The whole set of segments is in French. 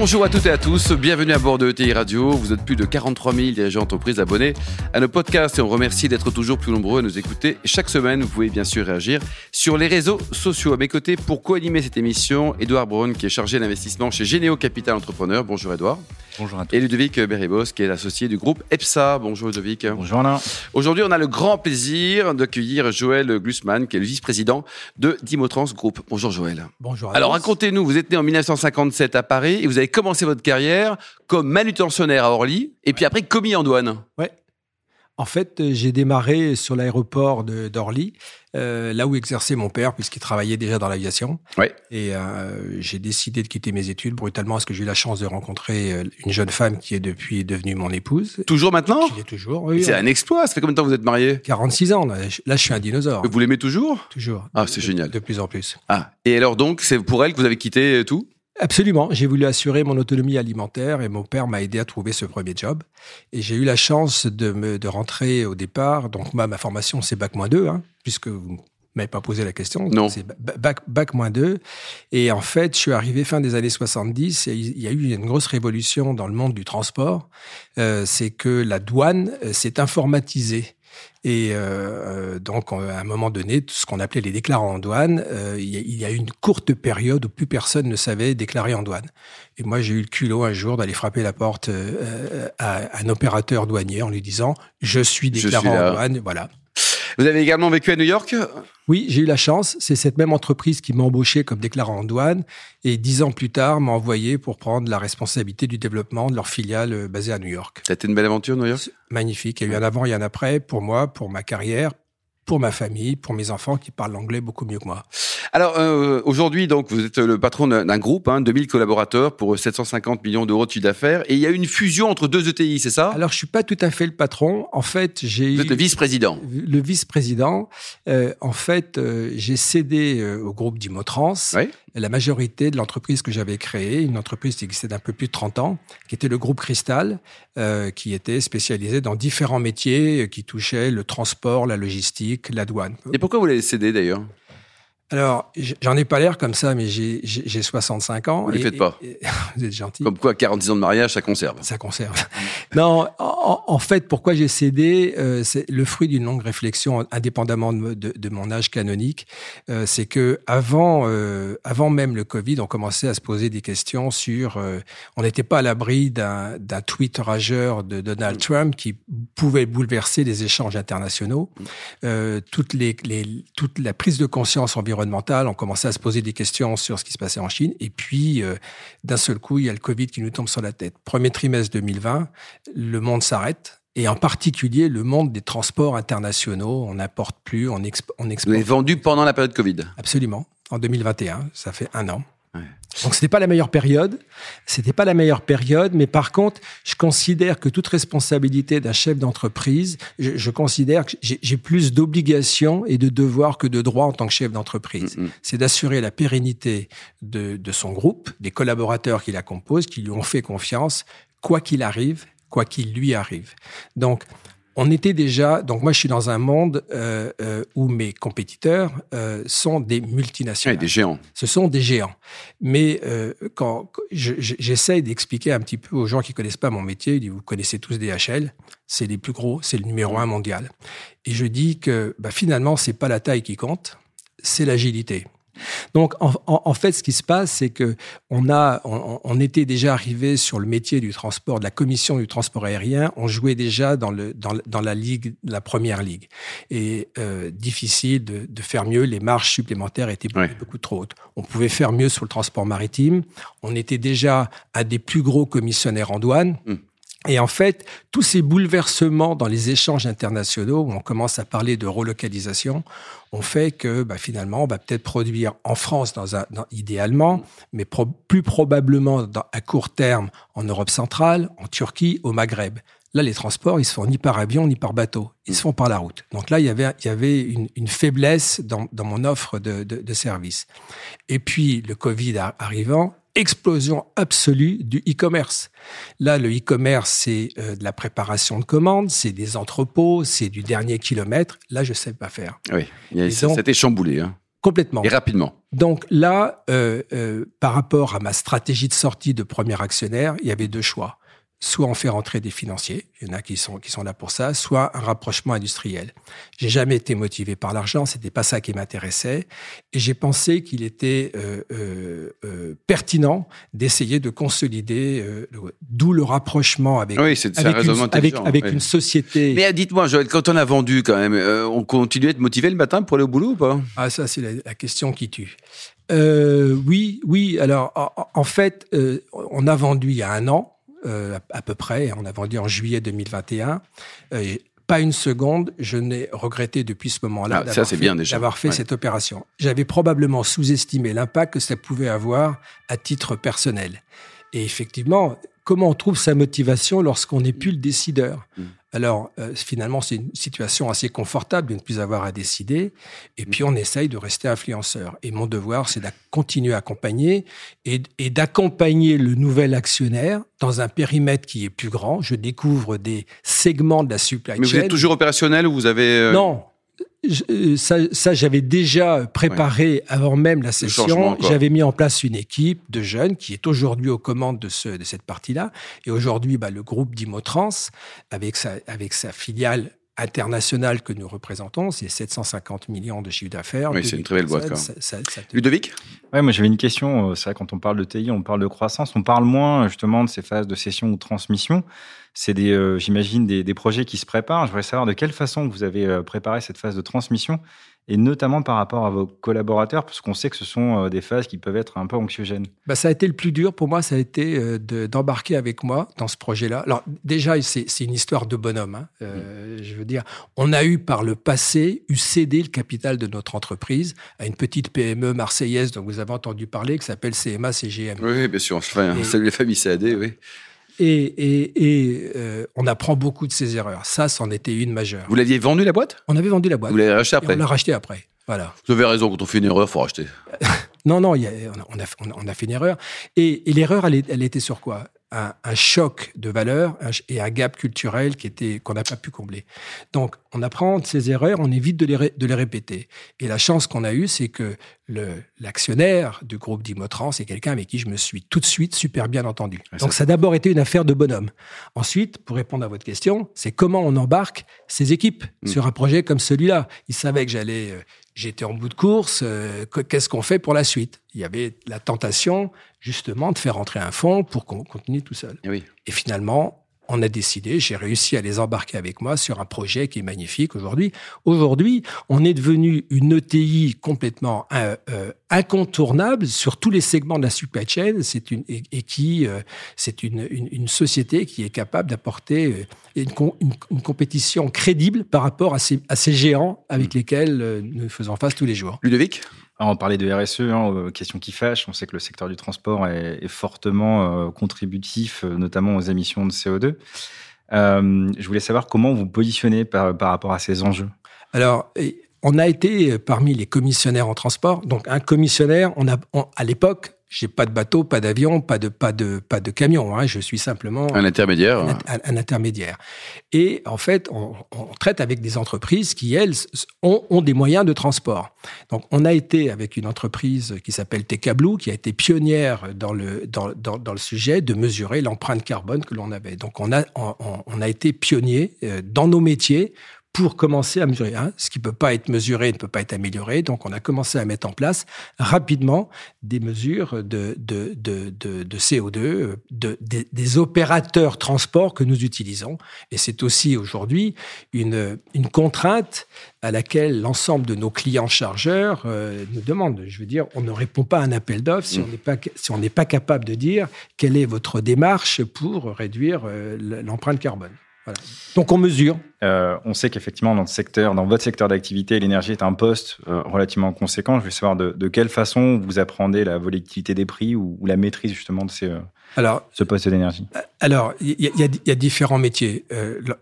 Bonjour à toutes et à tous, bienvenue à bord de ETI Radio. Vous êtes plus de 43 000 dirigeants d'entreprise abonnés à nos podcasts et on remercie d'être toujours plus nombreux à nous écouter. Chaque semaine, vous pouvez bien sûr réagir sur les réseaux sociaux. À mes côtés, pour co-animer cette émission, Edouard Braun qui est chargé d'investissement chez Généo Capital Entrepreneur. Bonjour Edouard. Bonjour à tous. Et Ludovic Berribos qui est l'associé du groupe EPSA. Bonjour Ludovic. Bonjour Alain. Aujourd'hui, on a le grand plaisir d'accueillir Joël Glussmann qui est le vice-président de Dimotrans Group. Bonjour Joël. Bonjour. À Alors racontez-nous, vous êtes né en 1957 à Paris et vous avez commencé votre carrière comme manutentionnaire à Orly et puis après commis en douane. Ouais. En fait, euh, j'ai démarré sur l'aéroport d'Orly, euh, là où exerçait mon père, puisqu'il travaillait déjà dans l'aviation. Ouais. Et euh, j'ai décidé de quitter mes études brutalement parce que j'ai eu la chance de rencontrer une jeune femme qui est depuis devenue mon épouse. Toujours maintenant Qui est toujours. Oui, C'est un exploit. Ça fait combien de temps que vous êtes marié 46 ans. Là, je, là, je suis un dinosaure. Vous l'aimez toujours? Toujours. Ah, c'est génial. De plus en plus. Ah. Et alors donc, c'est pour elle que vous avez quitté tout? Absolument. J'ai voulu assurer mon autonomie alimentaire et mon père m'a aidé à trouver ce premier job. Et j'ai eu la chance de, me, de rentrer au départ. Donc, moi, ma formation, c'est Bac moins 2, hein, puisque vous m'avez pas posé la question. Non. C'est ba- Bac, Bac moins 2. Et en fait, je suis arrivé fin des années 70 et il y a eu une grosse révolution dans le monde du transport. Euh, c'est que la douane euh, s'est informatisée. Et euh, euh, donc, euh, à un moment donné, tout ce qu'on appelait les déclarants en douane, euh, il y, a- eu une courte période où plus personne ne savait déclarer en douane. Et moi, j'ai eu le culot un jour d'aller frapper la porte euh, à un opérateur douanier en lui disant Je suis Je déclarant suis en douane. Voilà. Vous avez également vécu à New York? Oui, j'ai eu la chance. C'est cette même entreprise qui m'a embauché comme déclarant en douane et dix ans plus tard m'a envoyé pour prendre la responsabilité du développement de leur filiale euh, basée à New York. Ça a été une belle aventure, New York? Magnifique. Il y a eu un avant et un après pour moi, pour ma carrière, pour ma famille, pour mes enfants qui parlent l'anglais beaucoup mieux que moi. Alors euh, aujourd'hui, donc vous êtes le patron d'un groupe, hein, 2000 collaborateurs pour 750 millions d'euros de chiffre d'affaires, et il y a eu une fusion entre deux ETI, c'est ça? Alors, je suis pas tout à fait le patron. En fait, j'ai Vous êtes eu le vice-président. le vice-président. Euh, en fait, euh, j'ai cédé euh, au groupe d'Imotrans la majorité de l'entreprise que j'avais créée, une entreprise qui existait d'un peu plus de 30 ans, qui était le groupe Cristal, euh, qui était spécialisé dans différents métiers euh, qui touchaient le transport, la logistique, la douane. Et pourquoi vous l'avez cédé d'ailleurs? Alors, j'en ai pas l'air comme ça, mais j'ai- j'ai j'ai 65 ans. Vous les faites pas. et- vous êtes gentil. Comme quoi, 46 ans de mariage, ça conserve. Ça conserve. non, en, en fait, pourquoi j'ai cédé, euh, c'est le fruit d'une longue réflexion, indépendamment de, de- de mon âge canonique. Euh, c'est que avant, euh, avant même le Covid, on commençait à se poser des questions sur. euh, on n'était pas à l'abri d'un d'un tweet rageur de Donald Trump qui pouvait bouleverser les échanges internationaux. Euh, toutes les, les- toute la prise de conscience environnementale, on commençait à se poser des questions sur ce qui se passait en Chine. Et puis, euh, d'un seul coup, il y a le Covid qui nous tombe sur la tête. Premier trimestre 2020, le monde s'arrête. Et en particulier, le monde des transports internationaux. On n'importe plus, on, exp- on Vous exporte. l'avez vendu pendant la période Covid? Absolument. En 2021, ça fait un an. Ouais. Donc c'était pas la meilleure période, c'était pas la meilleure période, mais par contre, je considère que toute responsabilité d'un chef d'entreprise, je, je considère que j'ai plus d'obligations et de devoirs que de droits en tant que chef d'entreprise. Mm. C'est d'assurer la pérennité de, de son groupe, des collaborateurs qui la composent, qui lui ont fait confiance, quoi qu'il arrive, quoi qu'il lui arrive. Donc on était déjà, donc moi je suis dans un monde euh, euh, où mes compétiteurs euh, sont des multinationales. des géants. Ce sont des géants. Mais quand quand je- je- j'essaye d'expliquer un petit peu aux gens qui connaissent pas mon métier, je dis, vous connaissez tous DHL, c'est les plus gros, c'est le numéro un mondial. Et je dis que bah, finalement c'est pas la taille qui compte, c'est l'agilité. Donc, en, en- en fait, ce qui se passe, c'est que on a, on, on était déjà arrivé sur le métier du transport, de la commission du transport aérien. On jouait déjà dans le, dans, dans la ligue, la première ligue. Et euh, difficile de, de faire mieux. Les marges supplémentaires étaient beaucoup, Ouais. beaucoup trop hautes. On pouvait faire mieux sur le transport maritime. On était déjà un des plus gros commissionnaires en douane. Mm. Et en fait, tous ces bouleversements dans les échanges internationaux, où on commence à parler de relocalisation, ont fait que bah, finalement, on va peut-être produire en France, idéalement, mais plus probablement à court terme en Europe centrale, en Turquie, au Maghreb. Là, les transports, ils se font ni par avion ni par bateau. Ils se font par la route. Donc là, il y avait, une, faiblesse dans, mon offre de, de, de service. Et puis, le Covid arrivant, explosion absolue du e-commerce. Là, le e-commerce, c'est euh, de la préparation de commandes, c'est des entrepôts, c'est du dernier kilomètre. Là, je sais pas faire. Oui, c'était chamboulé. Hein. Complètement. Et rapidement. Donc là, euh, euh, par rapport à ma stratégie de sortie de premier actionnaire, il y avait deux choix soit on fait rentrer des financiers, il y en a qui sont qui sont là pour ça, soit un rapprochement industriel. J'ai jamais été motivé par l'argent, c'était pas ça qui m'intéressait, et j'ai pensé qu'il était euh, euh, euh pertinent d'essayer de consolider, euh, d'où le rapprochement avec oui, c'est avec, une, avec, avec une société. Mais dites-moi, Joël, quand on a vendu quand même, on continuait de motiver le matin pour aller au boulot ou pas? Ah ça c'est la, la, question qui tue. oui, oui. Alors en, en fait, on a vendu il y a un an euh, à, peu près. On a vendu en juillet 2021. Euh, pas une seconde, je n'ai regretté depuis ce moment-là ah, d'avoir fait, cette opération. J'avais probablement sous-estimé l'impact que ça pouvait avoir à titre personnel. Et effectivement, comment on trouve sa motivation lorsqu'on n'est plus le décideur? Mm. Alors, euh, finalement, c'est une situation assez confortable de ne plus avoir à décider. Et puis, on essaye de rester influenceur. Et mon devoir, c'est de continuer à accompagner et, d'accompagner le nouvel actionnaire dans un périmètre qui est plus grand. Je découvre des segments de la supply chain. Mais vous êtes toujours opérationnel ou vous avez... Euh, non, euh, ça, ça j'avais déjà préparé avant même la session. J'avais mis en place une équipe de jeunes qui est aujourd'hui aux commandes de, ce, de cette partie-là. Et aujourd'hui, bah, le groupe d'Imotrans, avec sa, avec sa filiale internationale que nous représentons, c'est 750 millions de chiffre d'affaires. Oui, c'est une très belle boîte. Ludovic? Ouais, moi j'avais une question. Euh, c'est vrai, quand on parle de TI, on parle de croissance. On parle moins justement de ces phases de cession ou de transmission c'est des, euh, j'imagine, des, projets qui se préparent. Je voudrais savoir de quelle façon vous avez euh, préparé cette phase de transmission, et notamment par rapport à vos collaborateurs, parce qu'on sait que ce sont euh, des phases qui peuvent être un peu anxiogènes. Bah, ça a été le plus dur pour moi, ça a été d'embarquer avec moi dans ce projet-là. Alors déjà, c'est une histoire de bonhomme. Hein. Mm. Je veux dire, on a eu par le passé eu cédé le capital de notre entreprise à une petite PME marseillaise dont vous avez entendu parler, qui s'appelle CMA CGM. Oui, bien sûr. Enfin, salut les familles CAD, oui. Et, euh, on apprend beaucoup de ses erreurs. Ça, c'en était une majeure. Vous l'aviez vendu la boîte? On avait vendu la boîte. Vous l'avez racheté après On l'a racheté après. Voilà. Vous avez raison, quand on fait une erreur, il faut racheter. non, non, on, a, on, a, fait une erreur. Et, l'erreur, elle, elle, était sur quoi? Un, choc de valeur et un gap culturel qui était qu'on n'a pas pu combler. Donc, on apprend de ces erreurs, on évite de les, de les répéter. Et la chance qu'on a eue, c'est que l'actionnaire du groupe d'Imotran, c'est quelqu'un avec qui je me suis tout de suite super bien entendu. Donc, ça a d'abord été une affaire de bonhomme. Ensuite, pour répondre à votre question, c'est comment on embarque ces équipes mm. sur un projet comme celui-là. Ils savaient que j'allais euh, j'étais en bout de course, euh, qu'est-ce qu'on fait pour la suite? Il y avait la tentation, justement, de faire entrer un fonds pour qu'on continue tout seul. Et, Et finalement, on a décidé, j'ai réussi à les embarquer avec moi sur un projet qui est magnifique aujourd'hui. Aujourd'hui, on est devenu une ETI complètement euh, euh, incontournable sur tous les segments de la supply chain. C'est une et, qui euh, c'est une, une, société qui est capable d'apporter une, une, compétition crédible par rapport à ces, à ces géants avec mmh. lesquels nous faisons face tous les jours. Ludovic? On parlait de RSE, hein, euh, question qui fâche. On sait que le secteur du transport est, fortement euh, contributif, euh, notamment aux émissions de CO2. je voulais savoir comment vous positionnez par, rapport à ces enjeux. Alors, on a été parmi les commissionnaires en transport. Donc, un commissionnaire, on a, à l'époque, j'ai pas de bateau, pas d'avion, pas de pas de pas de camion. Hein. Je suis simplement un intermédiaire. Un, intermédiaire. Et en fait, on, on, traite avec des entreprises qui elles ont, ont, des moyens de transport. Donc, on a été avec une entreprise qui s'appelle Tecablou, qui a été pionnière dans le dans, dans, dans le sujet de mesurer l'empreinte carbone que l'on avait. Donc, on a on, on a été pionnier euh, dans nos métiers pour commencer à mesurer. Hein. Ce qui ne peut pas être mesuré ne peut pas être amélioré. Donc, on a commencé à mettre en place rapidement des mesures de, de, de, de CO2 de, des opérateurs transport que nous utilisons. Et c'est aussi aujourd'hui une, une contrainte à laquelle l'ensemble de nos clients chargeurs euh, nous demandent. Je veux dire, on ne répond pas à un appel d'offres si on n'est pas si on n'est pas capable de dire quelle est votre démarche pour réduire euh, l'empreinte carbone. Donc on mesure. Euh, on sait qu'effectivement dans, secteur, dans votre secteur d'activité, l'énergie est un poste euh, relativement conséquent. Je veux savoir de, quelle façon vous apprenez la volatilité des prix ou, la maîtrise justement de ces, euh, alors, ce poste d'énergie. Alors, il y, a différents métiers.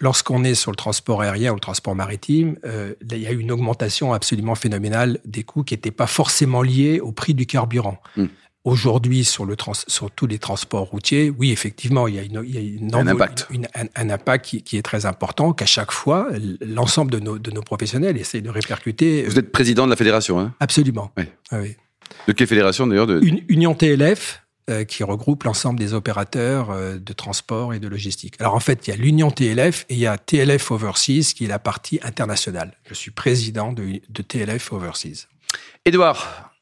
Lorsqu'on est sur le transport aérien ou le transport maritime, il y a eu une augmentation absolument phénoménale des coûts qui n'étaient pas forcément liés au prix du carburant. Hmm. Aujourd'hui sur, le trans, sur tous les transports routiers, oui, effectivement, il y a, une, il y a une un impact, une, un, un, impact qui, qui, est très important, qu'à chaque fois, l'ensemble de nos, de nos professionnels essaient de répercuter. Vous êtes président de la fédération, hein? Absolument. Oui. Ah oui. De quelle fédération d'ailleurs de... Une, Union TLF, euh, qui regroupe l'ensemble des opérateurs euh, de transport et de logistique. Alors en fait, il y a l'Union TLF et il y a TLF Overseas qui est la partie internationale. Je suis président de, de TLF Overseas. Édouard.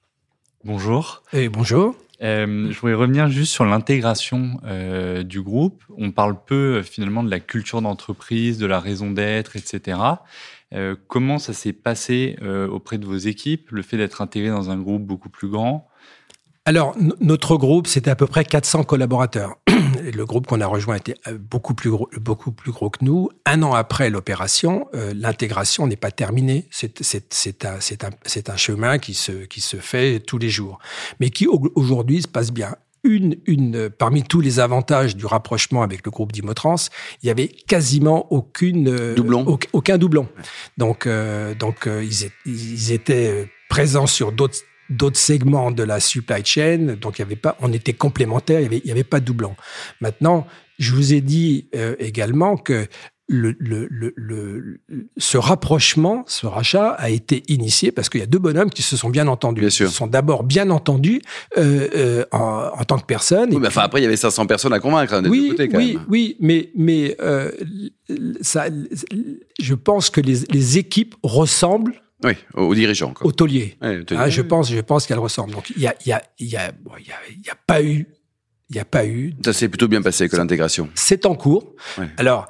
Bonjour. Et bonjour. Euh, je voulais revenir juste sur l'intégration euh, du groupe. On parle peu finalement de la culture d'entreprise, de la raison d'être, etc. Euh, comment ça s'est passé auprès de vos équipes, le fait d'être intégré dans un groupe beaucoup plus grand? Alors, notre groupe, c'était à peu près 400 collaborateurs. Le groupe qu'on a rejoint était euh, beaucoup plus gros, beaucoup plus gros que nous. Un an après l'opération, euh, l'intégration n'est pas terminée. C'est un, un, un chemin qui se, qui se fait tous les jours, mais qui aujourd'hui se passe bien. Une, une, parmi tous les avantages du rapprochement avec le groupe d'Imotrans, il y avait quasiment aucune euh, doublon. Aucun, aucun doublon. Donc, euh, donc ils, étaient présents sur d'autres d'autres segments de la supply chain, donc il y avait pas, on était complémentaires, il y avait, il y avait pas de doublon. Maintenant, je vous ai dit euh, également que le, le, le, le, ce rapprochement, ce rachat a été initié parce qu'il y a deux bonhommes qui se sont bien entendus. Bien sûr. Ils se sont d'abord bien entendus euh, euh, en, en, tant que personne. Oui, mais enfin, après, il y avait 500 personnes à convaincre hein, des oui, deux côtés, quand oui, même. Oui, mais, mais euh, ça, je pense que les, les équipes ressemblent oui, aux dirigeants. Quoi. Au taulier. Ouais, au taulier. Ah, je pense, je pense qu'elle ressemble. Donc il y a, y a, y a, bon, y a, il y a pas eu, il y a pas eu. Ça s'est plutôt bien passé que l'intégration. C'est en cours. Ouais. Alors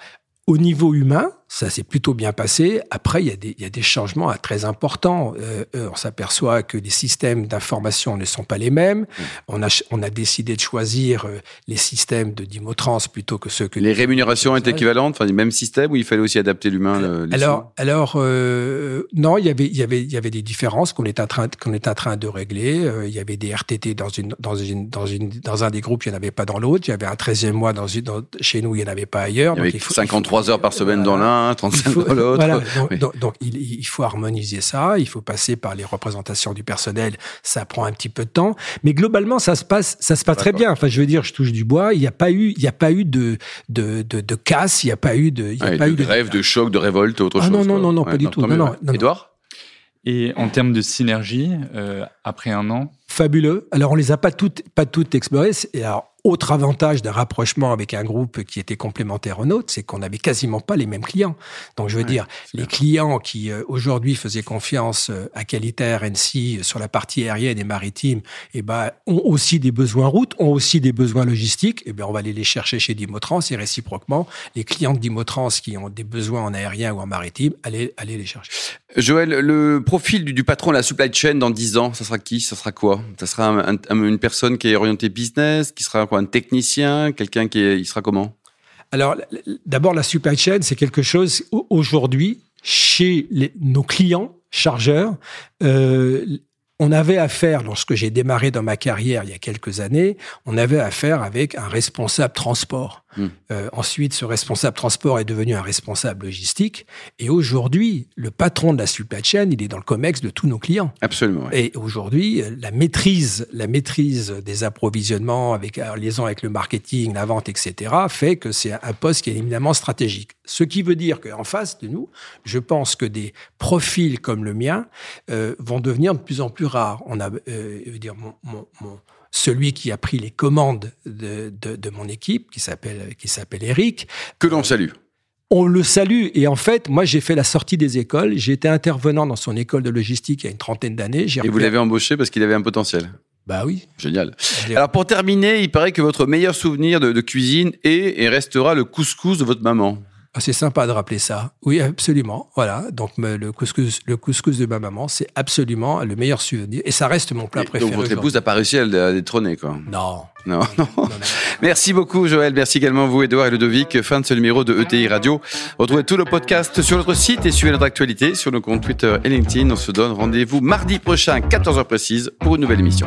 au niveau humain, ça s'est plutôt bien passé. Après, il y a des, il y a des changements très importants. Euh, on s'aperçoit que les systèmes d'information ne sont pas les mêmes. Mmh. On, a, on a décidé de choisir euh, les systèmes de Dimotrans plutôt que ceux que... Les rémunérations étaient équivalentes, enfin, les mêmes systèmes ou il fallait aussi adapter l'humain Alors, alors, euh, non, il y avait, il y avait, il y avait des différences qu'on est en train, qu'on est en train de régler. Euh, il y avait des RTT dans une, dans une, dans une, dans un des groupes, il n'y en avait pas dans l'autre. Il y avait un 13e mois dans une, dans, chez nous, il n'y en avait pas ailleurs. Il y avait donc, faut, 53 faut, heures par semaine dans l'un, 35 faut, dans l'autre. Voilà. Donc, oui. donc, donc il, il, faut harmoniser ça. Il faut passer par les représentations du personnel. Ça prend un petit peu de temps, mais globalement, ça se passe, ça se passe très bien. Enfin, je veux dire, je touche du bois. Il n'y a pas eu, il n'y a pas eu de, de, de, de casse. Il n'y a pas eu de, il y a ouais, pas de eu de grève, de choc, de révolte, autre ah, chose. Non, non, non, non, pas du tout. Non, non, non, Edouard. Et en termes de synergie, euh, après un an Fabuleux. Alors, on les a pas toutes, pas toutes explorées. Et alors, autre avantage d'un rapprochement avec un groupe qui était complémentaire au nôtre, c'est qu'on n'avait quasiment pas les mêmes clients. Donc, je veux ouais, dire, les clients qui euh, aujourd'hui faisaient confiance euh, à Qualitaire, NC sur la partie aérienne et maritime, eh ben, ont aussi des besoins route, ont aussi des besoins logistiques. Eh ben, on va aller les chercher chez Dimotrans et réciproquement, les clients de Dimotrans qui ont des besoins en aérien ou en maritime, allez, allez les chercher. Joël, le profil du, du, patron de la supply chain dans 10 ans, ça sera qui? Ça sera quoi? Ça sera un, un, une personne qui est orientée business, qui sera quoi, un technicien, quelqu'un qui est, il sera comment? Alors, d'abord, la supply chain, c'est quelque chose aujourd'hui chez nos clients chargeurs. Euh, on avait affaire, lorsque j'ai démarré dans ma carrière il y a quelques années, on avait affaire avec un responsable transport. Mmh. Euh, ensuite, ce responsable transport est devenu un responsable logistique. Et aujourd'hui, le patron de la supply chain, il est dans le COMEX de tous nos clients. Absolument. Ouais. Et aujourd'hui, la maîtrise, la maîtrise des approvisionnements avec en liaison avec le marketing, la vente, etc., fait que c'est un poste qui est éminemment stratégique. Ce qui veut dire qu'en face de nous, je pense que des profils comme le mien euh, vont devenir de plus en plus rares. On a, euh, je veux dire, mon, mon, mon celui qui a pris les commandes de, de, de mon équipe, qui s'appelle qui s'appelle Eric. Que l'on salue. On le salue et en fait, moi j'ai fait la sortie des écoles. J'ai été intervenant dans son école de logistique il y a une trentaine d'années. Et vous l'avez embauché parce qu'il avait un potentiel. Bah oui. Génial. Alors pour terminer, il paraît que votre meilleur souvenir de, de cuisine est et restera le couscous de votre maman. Ah, c'est sympa de rappeler ça. Oui, absolument. Voilà. Donc, le couscous, le couscous de ma maman, c'est absolument le meilleur souvenir. Et ça reste mon plat et préféré. Donc, votre épouse n'a pas réussi à le détrôner, quoi. Non. Non, non. non, non. Merci beaucoup, Joël. Merci également vous, Edouard et Ludovic. Fin de ce numéro de ETI Radio. Retrouvez tout le podcast sur notre site et suivez notre actualité sur nos comptes Twitter et LinkedIn. On se donne rendez-vous mardi prochain, 14h précise, pour une nouvelle émission.